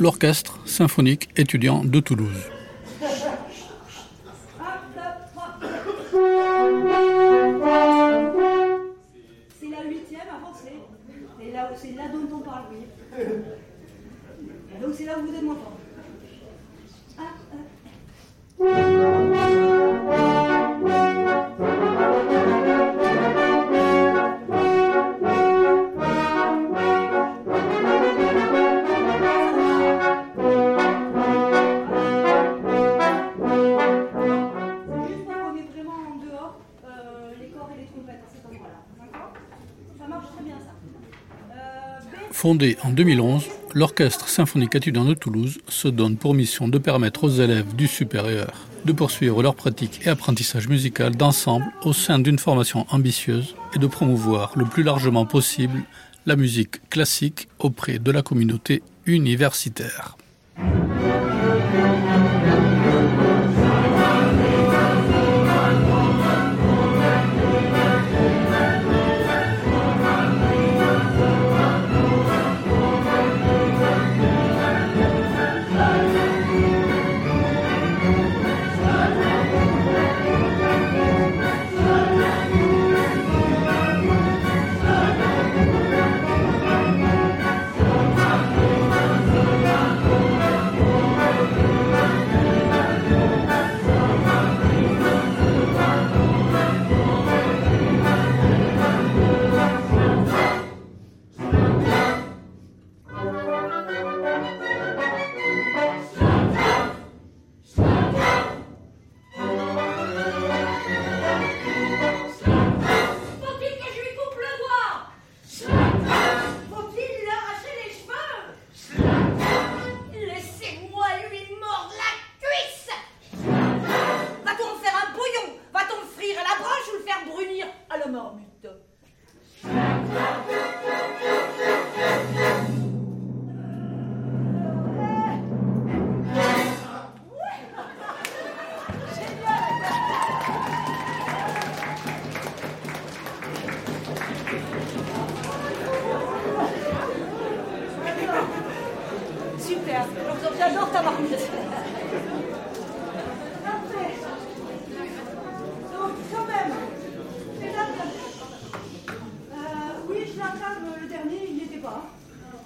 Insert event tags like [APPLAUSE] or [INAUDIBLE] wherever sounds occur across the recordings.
L'orchestre symphonique étudiant de Toulouse. Fondé en 2011, l'Orchestre symphonique étudiant de Toulouse se donne pour mission de permettre aux élèves du supérieur de poursuivre leur pratique et apprentissage musical d'ensemble au sein d'une formation ambitieuse et de promouvoir le plus largement possible la musique classique auprès de la communauté universitaire.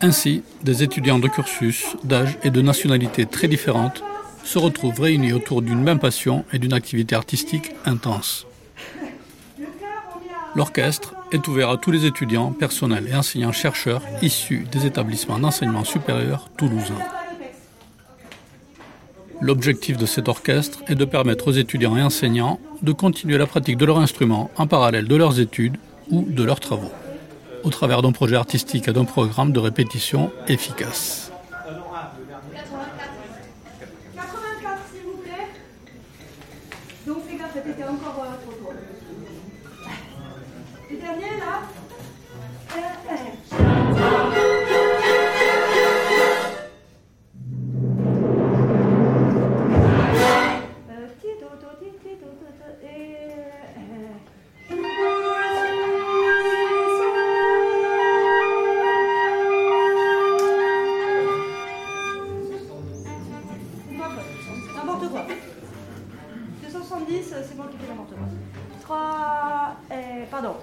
Ainsi, des étudiants de cursus, d'âge et de nationalités très différentes se retrouvent réunis autour d'une même passion et d'une activité artistique intense. L'orchestre est ouvert à tous les étudiants, personnels et enseignants-chercheurs issus des établissements d'enseignement supérieur toulousains. L'objectif de cet orchestre est de permettre aux étudiants et enseignants de continuer la pratique de leur instrument en parallèle de leurs études ou de leurs travaux, au travers d'un projet artistique et d'un programme de répétition efficace. Pardon.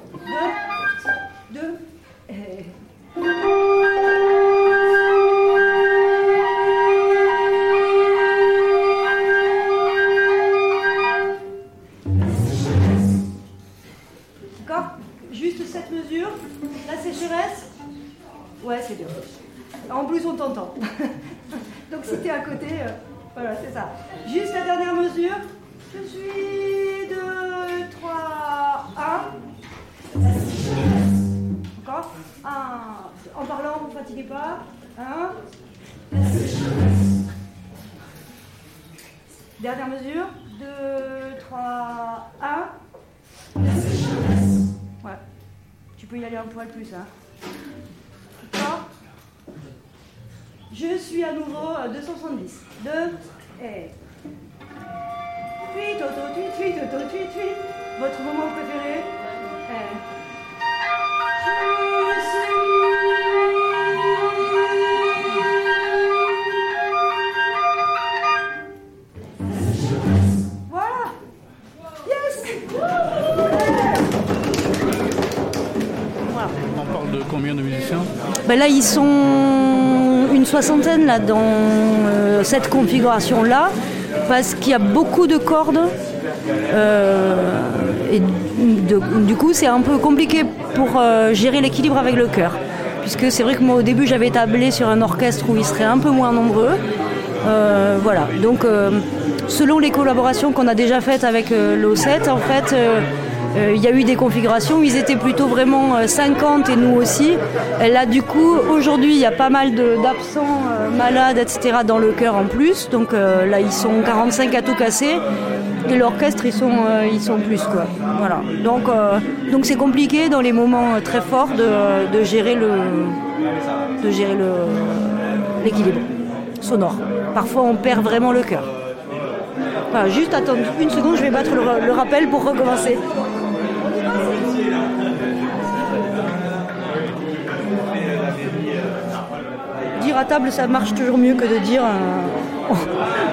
Tu peux y aller un poil plus, hein. Je suis à nouveau à 270. 2 et. Tweet, auto, tweet, tweet, auto, tweet, tweet. Votre moment préféré Et. Ben là, ils sont une soixantaine là, dans euh, cette configuration-là, parce qu'il y a beaucoup de cordes. euh, et du coup, c'est un peu compliqué pour euh, gérer l'équilibre avec le chœur. Puisque c'est vrai que moi, au début, j'avais tablé sur un orchestre où ils seraient un peu moins nombreux. Voilà. Donc, selon les collaborations qu'on a déjà faites avec euh, l'O7, en fait, il y a eu des configurations où ils étaient plutôt vraiment euh, 50 et nous aussi. Là, du coup, aujourd'hui, il y a pas mal d'absents, euh, malades, etc. dans le chœur en plus. Donc euh, là, ils sont 45 à tout casser. Et l'orchestre, ils sont, euh, plus, quoi. Voilà. Donc, euh, c'est compliqué dans les moments euh, très forts de, gérer le, de gérer le, l'équilibre sonore. Parfois, on perd vraiment le cœur. Juste attendre une seconde, je vais battre le rappel pour recommencer. Dire à table, ça marche toujours mieux que de dire euh, [LAUGHS]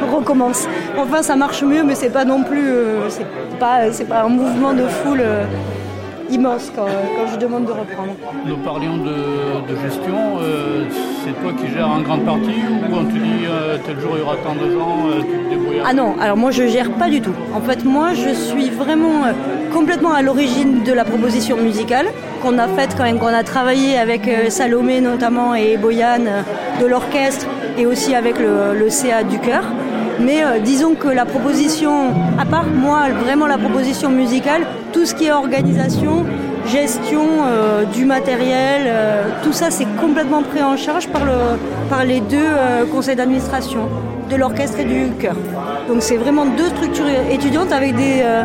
on recommence. Enfin, ça marche mieux, mais c'est pas non plus, euh, c'est pas, pas un mouvement de foule euh, immense quand, je demande de reprendre. Nous parlions de, gestion. c'est toi qui gères en grande partie ou on te dit tel jour il y aura tant de gens, Ah non, alors moi je gère pas du tout. En fait, moi je suis vraiment euh, complètement à l'origine de la proposition musicale qu'on a faite quand même, qu'on a travaillé avec euh, Salomé notamment et Boyan euh, de l'orchestre et aussi avec le, CA du chœur. Mais disons que la proposition, à part moi, vraiment la proposition musicale, tout ce qui est organisation, gestion du matériel, tout ça c'est complètement pris en charge par, le, par les deux conseils d'administration de l'orchestre et du chœur. Donc c'est vraiment deux structures étudiantes avec des, euh,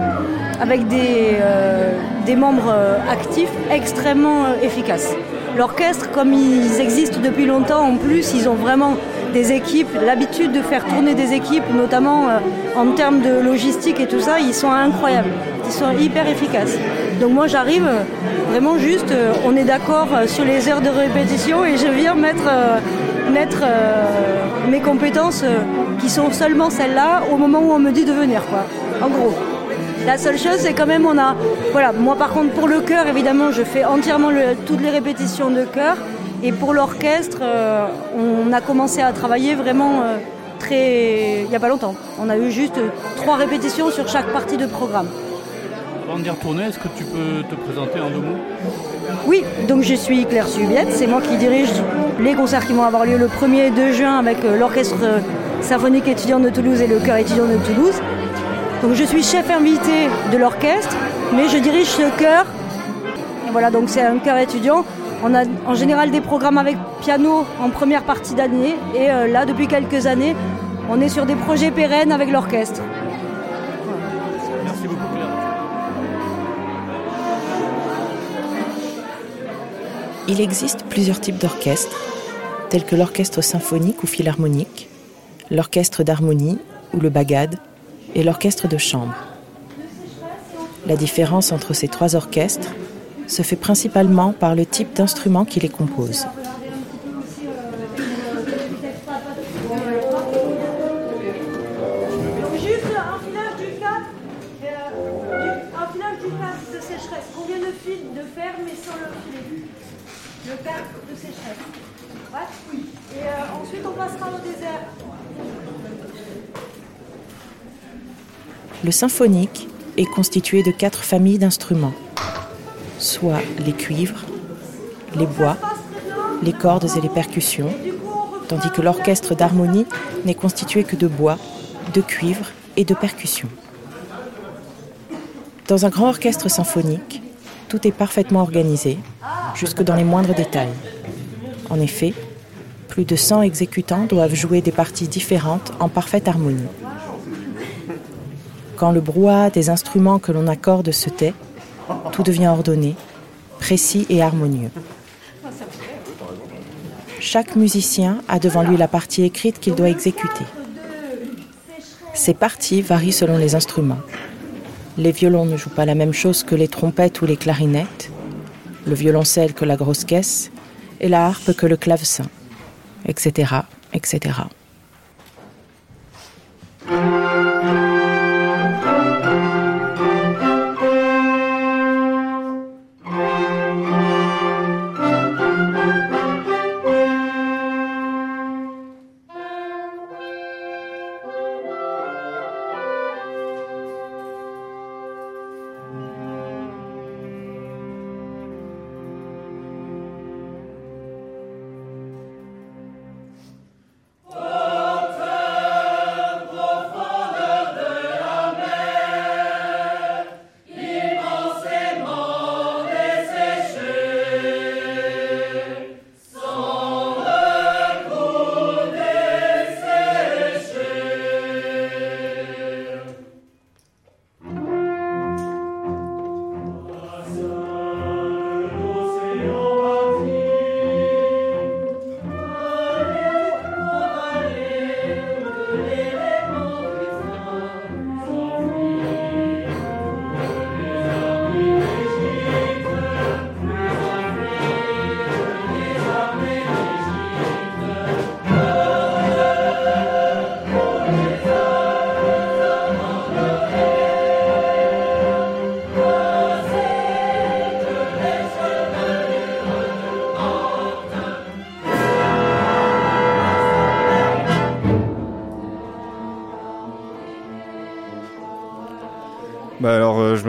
avec des, euh, des membres euh, actifs extrêmement efficaces. L'orchestre, comme ils existent depuis longtemps, en plus, ils ont vraiment des équipes, l'habitude de faire tourner des équipes, notamment en termes de logistique et tout ça, ils sont incroyables. Ils sont hyper efficaces. Donc moi j'arrive vraiment juste, euh, on est d'accord euh, sur les heures de répétition et je viens mettre, euh, mes compétences qui sont seulement celles-là au moment où on me dit de venir quoi. En gros. La seule chose, c'est quand même, on a. Voilà, moi par contre, pour le chœur, évidemment, je fais entièrement toutes les répétitions de chœur. Et pour l'orchestre, on a commencé à travailler vraiment très. Il n'y a pas longtemps. On a eu juste trois répétitions sur chaque partie de programme. Avant d'y retourner, est-ce que tu peux te présenter en deux mots Oui, donc je suis Claire Subiette, c'est moi qui dirige les concerts qui vont avoir lieu le 1er et 2 juin avec euh, l'Orchestre symphonique étudiant de Toulouse et le chœur étudiant de Toulouse. Donc je suis chef invité de l'orchestre, mais je dirige ce chœur. Voilà, donc c'est un chœur étudiant. On a en général des programmes avec piano en première partie d'année, et euh, là, depuis quelques années, on est sur des projets pérennes avec l'orchestre. Il existe plusieurs types d'orchestres, tels que l'orchestre symphonique ou philharmonique, l'orchestre d'harmonie ou le bagad, et l'orchestre de chambre. La différence entre ces trois orchestres se fait principalement par le type d'instrument qui les compose. Symphonique est constitué de quatre familles d'instruments, soit les cuivres, les bois, les cordes et les percussions, tandis que l'orchestre d'harmonie n'est constitué que de bois, de cuivre et de percussions. Dans un grand orchestre symphonique, tout est parfaitement organisé, jusque dans les moindres détails. En effet, plus de 100 exécutants doivent jouer des parties différentes en parfaite harmonie. Quand le brouhaha des instruments que l'on accorde se tait, tout devient ordonné, précis et harmonieux. Chaque musicien a devant lui la partie écrite qu'il doit exécuter. Ces parties varient selon les instruments. Les violons ne jouent pas la même chose que les trompettes ou les clarinettes, le violoncelle que la grosse caisse, et la harpe que le clavecin, etc., etc.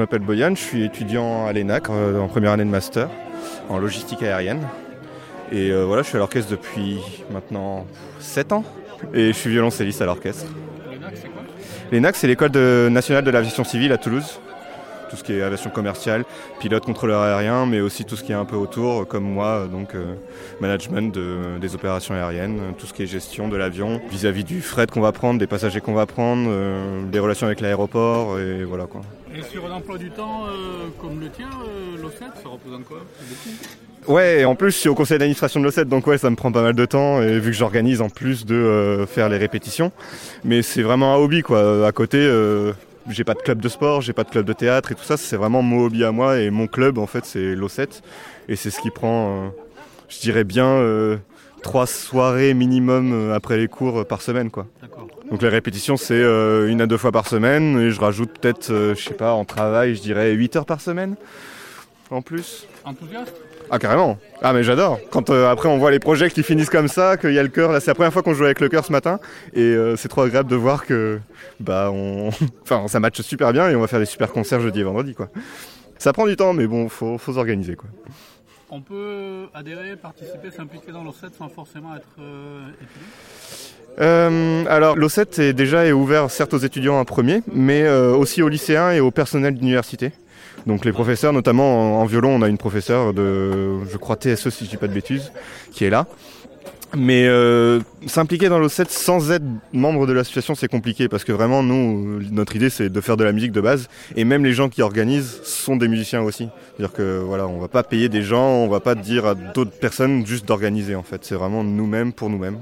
m'appelle Boyan, je suis étudiant à l'ENAC euh, en première année de master en logistique aérienne. Et euh, voilà, je suis à l'orchestre depuis maintenant 7 ans. Et je suis violoncelliste à l'orchestre. L'ENAC, c'est l'école de- nationale de l'aviation civile à Toulouse. Tout ce qui est aviation commerciale, pilote, contrôleur aérien, mais aussi tout ce qui est un peu autour, comme moi, donc euh, management de- des opérations aériennes, tout ce qui est gestion de l'avion, vis-à-vis du fret qu'on va prendre, des passagers qu'on va prendre, euh, des relations avec l'aéroport, et voilà quoi. Et sur un emploi du temps euh, comme le tien, l'OCET, ça représente quoi? Ouais, et en plus, je suis au conseil d'administration de l'OCET, donc ouais, ça me prend pas mal de temps, et vu que j'organise en plus de faire les répétitions. Mais c'est vraiment un hobby, quoi. À côté, j'ai pas de club de sport, j'ai pas de club de théâtre et tout ça, c'est vraiment mon hobby à moi, et mon club, en fait, c'est l'OCET. Et c'est ce qui prend, euh, je dirais bien, euh, trois soirées minimum euh, après les cours par semaine, quoi. Donc les répétitions, c'est euh, une à deux fois par semaine, et je rajoute peut-être, je sais pas, en travail, je dirais 8 heures par semaine, en plus. Enthousiaste Ah carrément. Ah mais j'adore. Quand euh, après on voit les projets qui finissent comme ça, qu'il y a le cœur. Là c'est la première fois qu'on joue avec le cœur ce matin et euh, c'est trop agréable de voir que bah on, [LAUGHS] enfin ça matche super bien et on va faire des super concerts jeudi et vendredi quoi. Ça prend du temps mais bon faut faut s'organiser quoi. On peut adhérer, participer, s'impliquer dans l'OCET sans forcément être euh, étudiant Euh, alors l'OCET est déjà ouvert certes aux étudiants en premier, mais euh, aussi aux lycéens et au personnel d'université. Donc les professeurs, notamment en, en violon, on a une professeure de, je crois TSE si je dis pas de bêtises, qui est là. Mais euh, s'impliquer dans l'OCET sans être membre de l'association, c'est compliqué parce que vraiment, nous, notre idée, c'est de faire de la musique de base. Et même les gens qui organisent sont des musiciens aussi. C'est-à-dire que voilà, on va pas payer des gens, on va pas dire à d'autres personnes juste d'organiser en fait. C'est vraiment nous-mêmes pour nous-mêmes.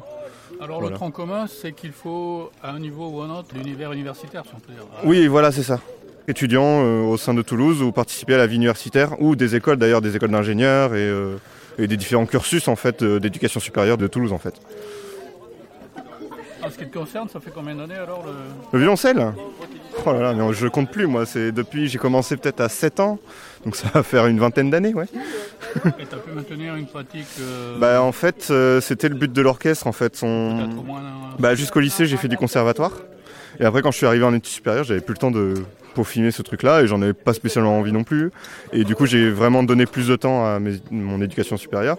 Alors Voilà. le tronc commun, c'est qu'il faut, à un niveau ou à un autre, l'univers universitaire, si on peut dire. Oui, voilà, c'est ça. Étudiants euh, au sein de Toulouse ou participer à la vie universitaire ou des écoles d'ailleurs, des écoles d'ingénieurs et, euh, et des différents cursus en fait euh, d'éducation supérieure de Toulouse en fait. En ce qui te concerne, ça fait combien d'années alors le... Le violoncelle? Oh là là, mais je compte plus moi, c'est depuis j'ai commencé peut-être à 7 ans, donc ça va faire une vingtaine d'années, ouais. Et tu as pu maintenir une pratique euh, Bah en fait, euh, c'était le but de l'orchestre en fait. Moins un- Bah jusqu'au lycée, j'ai fait du conservatoire. Et après, quand je suis arrivé en études supérieures, j'avais plus le temps de peaufiner ce truc-là et j'en avais pas spécialement envie non plus. Et du coup, j'ai vraiment donné plus de temps à mes- mon éducation supérieure.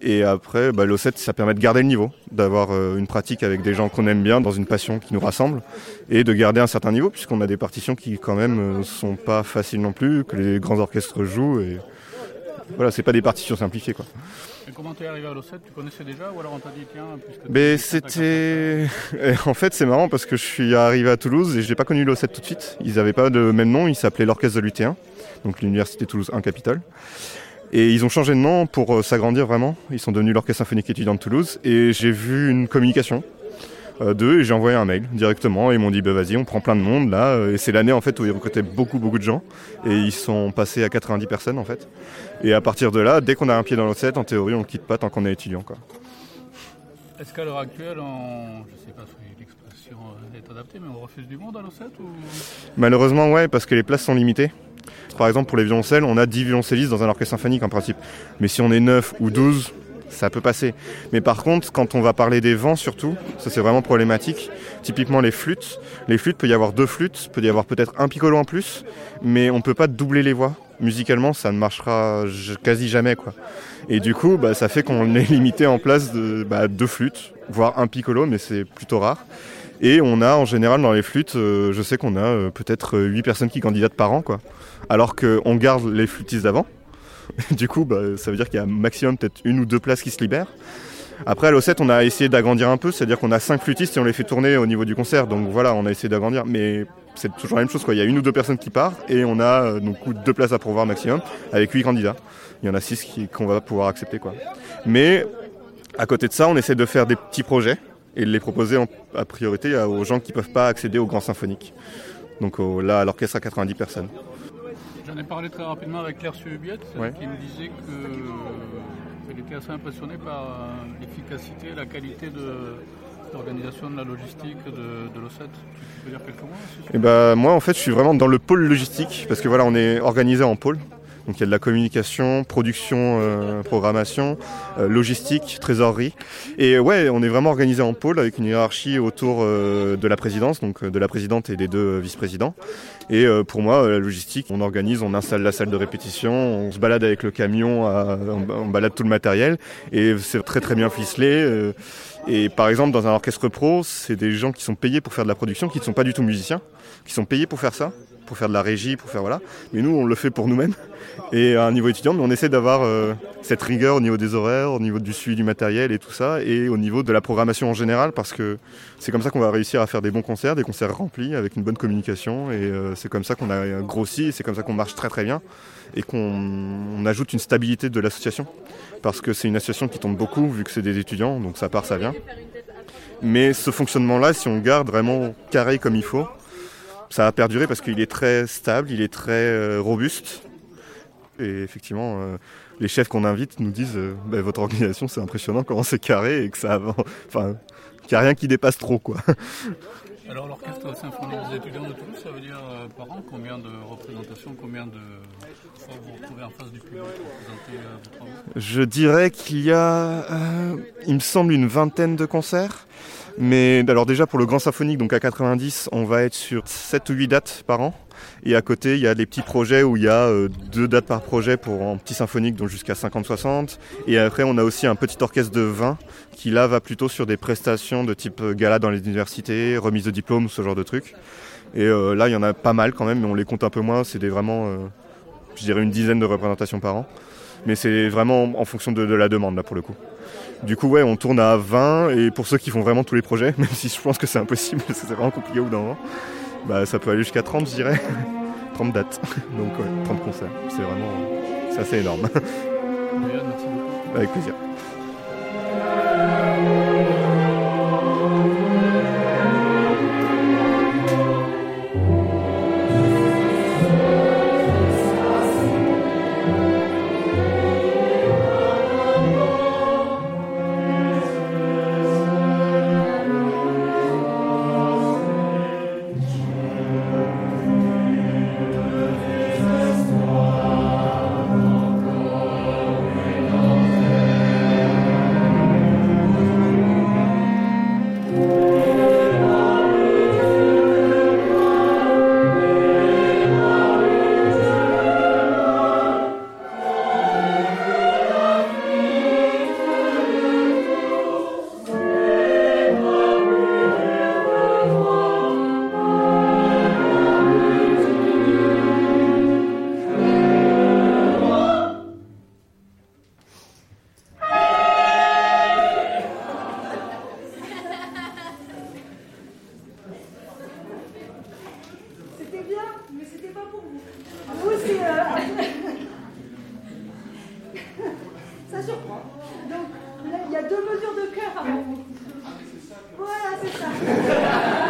Et après, bah, l'O7, ça permet de garder le niveau, d'avoir euh, une pratique avec des gens qu'on aime bien, dans une passion qui nous rassemble, et de garder un certain niveau, puisqu'on a des partitions qui, quand même, euh, sont pas faciles non plus, que les grands orchestres jouent. Et voilà, c'est pas des partitions simplifiées, quoi. Et comment t'es arrivé à l'O7 Tu connaissais déjà ou alors on t'a dit tiens Mais c'était. [LAUGHS] En fait, c'est marrant parce que je suis arrivé à Toulouse et je n'ai pas connu l'O7 tout de suite. Ils n'avaient pas de même nom, ils s'appelaient l'Orchestre de l'UT1, donc l'Université Toulouse 1 Capitole. Et ils ont changé de nom pour euh, s'agrandir vraiment. Ils sont devenus l'Orchestre Symphonique étudiant de Toulouse. Et j'ai vu une communication euh, d'eux et j'ai envoyé un mail directement. Et ils m'ont dit bah, vas-y, on prend plein de monde là. Et c'est l'année en fait où ils recrutaient beaucoup, beaucoup de gens. Et ils sont passés à 90 personnes en fait. Et à partir de là, dès qu'on a un pied dans l'O7, en théorie, on ne quitte pas tant qu'on est étudiant. Quoi. Est-ce qu'à l'heure actuelle, on... je ne sais pas si l'expression euh, est adaptée, mais on refuse du monde à l'O7 ou... Malheureusement, ouais, parce que les places sont limitées. Par exemple, pour les violoncelles, on a 10 violoncellistes dans un orchestre symphonique en principe. Mais si on est 9 ou 12, ça peut passer. Mais par contre, quand on va parler des vents surtout, ça c'est vraiment problématique. Typiquement les flûtes, les flûtes, peut y avoir deux flûtes, peut y avoir peut-être un piccolo en plus, mais on peut pas doubler les voix. Musicalement, ça ne marchera quasi jamais quoi. Et du coup, bah, ça fait qu'on [LAUGHS] est limité en place de bah, deux flûtes, voire un piccolo, mais c'est plutôt rare. Et on a en général dans les flûtes, euh, je sais qu'on a euh, peut-être 8 personnes qui candidatent par an, quoi. Alors qu'on garde les flûtistes d'avant. [LAUGHS] du coup, bah, ça veut dire qu'il y a maximum peut-être une ou deux places qui se libèrent. Après, à l'O7, on a essayé d'agrandir un peu, c'est-à-dire qu'on a 5 flûtistes et on les fait tourner au niveau du concert. Donc voilà, on a essayé d'agrandir, mais c'est toujours la même chose. Quoi. Il y a une ou deux personnes qui partent et on a euh, donc deux places à pourvoir maximum avec 8 candidats. Il y en a 6 qu'on va pouvoir accepter. Quoi. Mais à côté de ça, on essaie de faire des petits projets et de les proposer en, à priorité aux gens qui ne peuvent pas accéder au grand symphonique. Donc au, là, à l'orchestre à 90 personnes. J'en ai parlé très rapidement avec Claire Subiette Ouais. qui me disait qu'elle était assez impressionnée par euh, l'efficacité et la qualité de l'organisation de la logistique de, de l'O7. Tu peux dire quelques mots Et bah, moi, en fait, je suis vraiment dans le pôle logistique parce que voilà, on est organisé en pôle. Donc il y a de la communication, production, euh, programmation, euh, logistique, trésorerie. Et ouais, on est vraiment organisé en pôle avec une hiérarchie autour euh, de la présidence, donc euh, de la présidente et des deux euh, vice-présidents. Et euh, pour moi, euh, la logistique, on organise, on installe la salle de répétition, on se balade avec le camion, on, on balade tout le matériel et c'est très très bien ficelé. euh, et par exemple, dans un orchestre pro, c'est des gens qui sont payés pour faire de la production, qui ne sont pas du tout musiciens, qui sont payés pour faire ça, pour faire de la régie, pour faire voilà. Mais nous, on le fait pour nous-mêmes. Et à un niveau étudiant, mais on essaie d'avoir euh, cette rigueur au niveau des horaires, au niveau du suivi du matériel et tout ça, et au niveau de la programmation en général, parce que c'est comme ça qu'on va réussir à faire des bons concerts, des concerts remplis, avec une bonne communication, et euh, c'est comme ça qu'on a grossi, c'est comme ça qu'on marche très très bien, et qu'on on ajoute une stabilité de l'association, parce que c'est une association qui tombe beaucoup, vu que c'est des étudiants, donc ça part, ça vient. Mais ce fonctionnement-là, si on le garde vraiment carré comme il faut, ça va perdurer parce qu'il est très stable, il est très euh, robuste. Et effectivement, euh, les chefs qu'on invite nous disent Bah, votre organisation, c'est impressionnant comment c'est carré et que ça avance. Enfin, qu'il n'y a rien qui dépasse trop, quoi. [LAUGHS] Alors l'orchestre symphonique des étudiants de Toulouse, ça veut dire euh, par an combien de représentations, combien de fois vous vous retrouvez en face du public pour présenter euh, vos Je dirais qu'il y a, euh, il me semble, une vingtaine de concerts. Mais alors déjà pour le grand symphonique, donc à 90, on va être sur 7 ou 8 dates par an. Et à côté, il y a des petits projets où il y a euh, deux dates par projet pour un petit symphonique, donc jusqu'à 50-60. Et après, on a aussi un petit orchestre de 20 qui là va plutôt sur des prestations de type euh, gala dans les universités, remise de diplôme, ce genre de trucs. Et euh, là, il y en a pas mal quand même, mais on les compte un peu moins. C'est vraiment, je dirais, une dizaine de représentations par an. Mais c'est vraiment en fonction de la demande là pour le coup. Du coup, ouais, on tourne à 20 et pour ceux qui font vraiment tous les projets, [LAUGHS] même si je pense que c'est impossible, parce que c'est vraiment compliqué au bout d'un moment, bah, ça peut aller jusqu'à 30, je dirais. [LAUGHS] 30 dates. [LAUGHS] Donc, ouais, 30 concerts. C'est vraiment. C'est assez énorme. Avec plaisir. Donc là, il y a deux mesures de cœur avant vous. Voilà, c'est ça. [LAUGHS]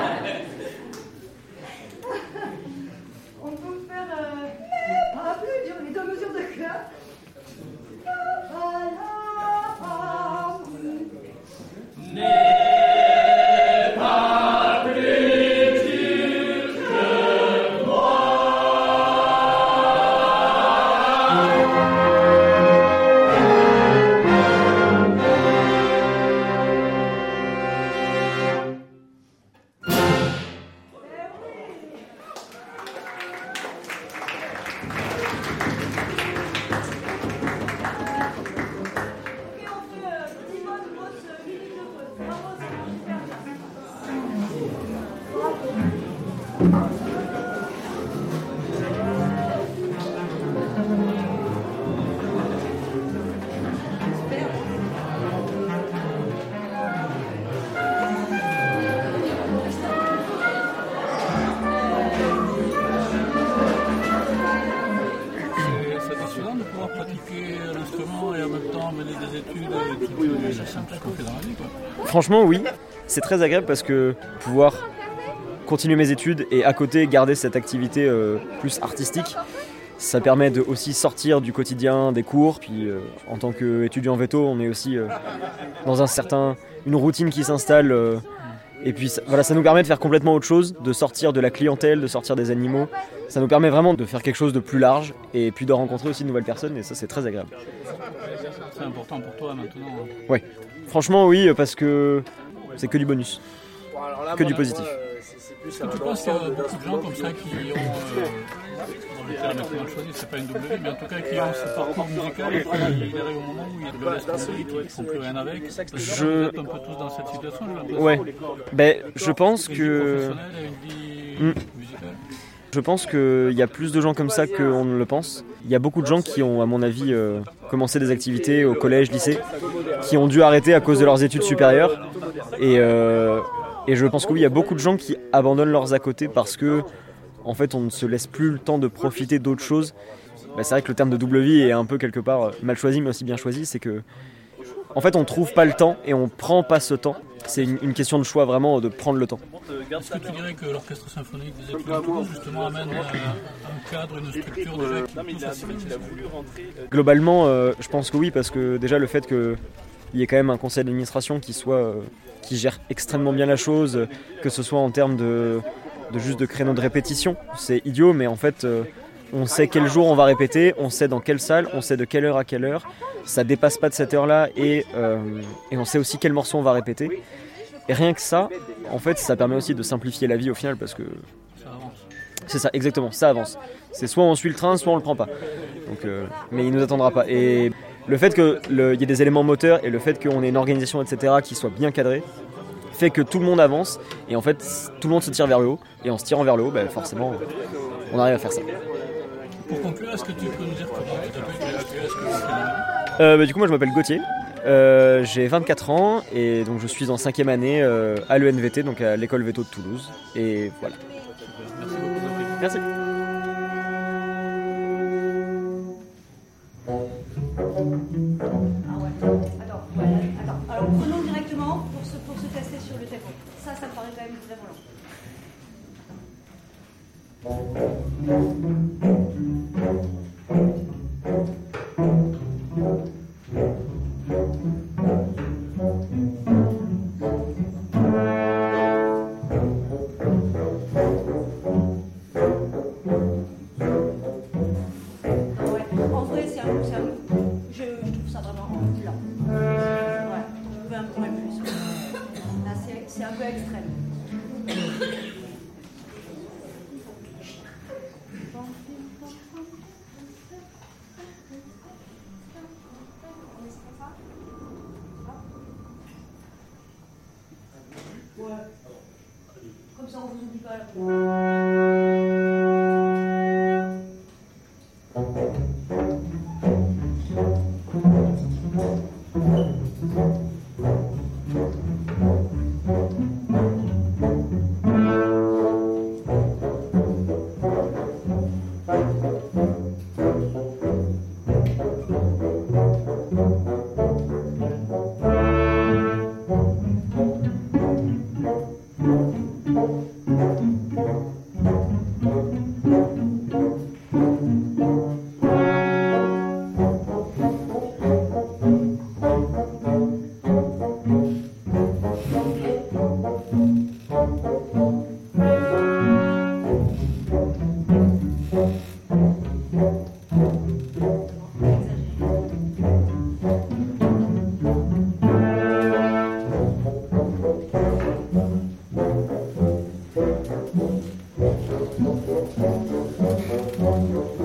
Franchement, oui. C'est très agréable parce que pouvoir continuer mes études et à côté garder cette activité euh, plus artistique, ça permet de aussi sortir du quotidien des cours. Puis euh, en tant qu'étudiant veto, on est aussi euh, dans un certain, une routine qui s'installe. euh, et puis ça- voilà, ça nous permet de faire complètement autre chose, de sortir de la clientèle, de sortir des animaux. Ça nous permet vraiment de faire quelque chose de plus large et puis de rencontrer aussi de nouvelles personnes. Et ça, c'est très agréable. C'est important pour toi maintenant. Ouais, franchement, oui, parce que c'est que du bonus. Que du positif. Est-ce que tu penses qu'il y a beaucoup de gens comme ça qui ont, euh, [LAUGHS] dans le choisi, c'est pas une vie, mais en tout cas qui ont ce parcours musical et qui arrivent au moment où ils le laissent tomber, qui ne font plus rien avec Je- vous êtes un peu tous dans cette situation, j'ai l'impression. Ouais, ben, je pense Une vie que. professionnelle Je pense qu'il y a plus de gens comme ça qu'on ne le pense. Il y a beaucoup de gens qui ont, à mon avis, euh, commencé des activités au collège, lycée, qui ont dû arrêter à cause de leurs études supérieures. Et, euh, et je pense que oui, il y a beaucoup de gens qui abandonnent leurs à côté parce que, en fait, on ne se laisse plus le temps de profiter d'autres choses. Bah, c'est vrai que le terme de double vie est un peu quelque part mal choisi, mais aussi bien choisi. C'est que, en fait, on trouve pas le temps et on prend pas ce temps. C'est une, une question de choix vraiment de prendre le temps. Est-ce que tu dirais que l'orchestre symphonique des études de Toulouse justement amène un cadre, une structure déjà qui Globalement, euh, je pense que oui, parce que déjà le fait qu'il y ait quand même un conseil d'administration qui soit euh, qui gère extrêmement bien la chose, que ce soit en termes de, de juste de créneaux de répétition, c'est idiot, mais en fait, euh, on sait quel jour on va répéter, on sait dans quelle salle, on sait de quelle heure à quelle heure, ça dépasse pas de cette heure-là, et, euh, et on sait aussi quel morceau on va répéter. Et rien que ça, en fait, ça permet aussi de simplifier la vie au final, parce que c'est ça, exactement, ça avance. C'est soit on suit le train, soit on le prend pas. Donc, euh, mais il nous attendra pas. Et le fait qu'il y ait des éléments moteurs et le fait qu'on ait une organisation, etc., qui soit bien cadrée, fait que tout le monde avance et en fait tout le monde se tire vers le haut. Et en se tirant vers le haut, ben, forcément, on arrive à faire ça. Pour conclure, est-ce que tu peux nous dire comment tu t'appelles Euh, bah, du coup, moi je m'appelle Gauthier. Euh, j'ai 24 ans et donc je suis en cinquième année euh, à l'ENVT, donc à l'école Veto de Toulouse. Et voilà. Merci. Attends. Alors prenons directement pour se, pour se tester sur le. Ça, ça me paraît quand même vraiment long. No, drop.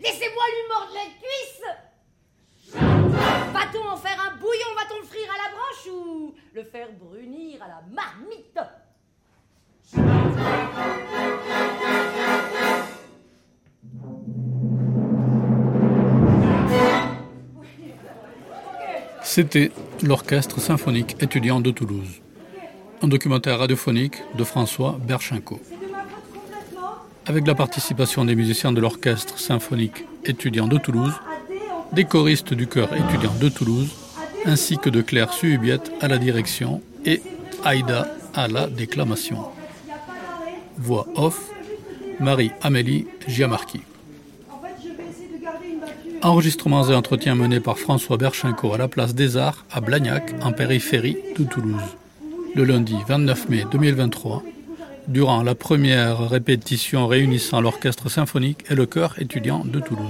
Laissez-moi lui mordre les cuisses Va-t-on en faire un bouillon Va-t-on le frire à la branche ou le faire brunir à la marmite? C'était l'Orchestre symphonique étudiant de Toulouse. Un documentaire radiophonique de François Berchinko. Avec la participation des musiciens de l'Orchestre symphonique étudiant de Toulouse, des choristes du chœur étudiant de Toulouse, ainsi que de Claire Suhubiette à la direction et Aïda à la déclamation. Voix off, Marie-Amélie Giamarchi. Enregistrements et entretiens menés par François Berchinko à la place des Arts à Blagnac, en périphérie de Toulouse. Le lundi 29 mai 2023, durant la première répétition réunissant l'orchestre symphonique et le chœur étudiant de Toulouse.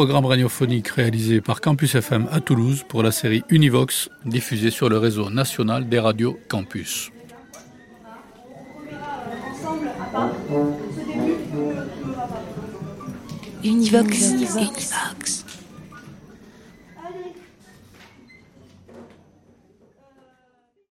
Programme radiophonique réalisé par Campus FM à Toulouse pour la série Univox, diffusée sur le réseau national des radios Campus. Univox. Univox.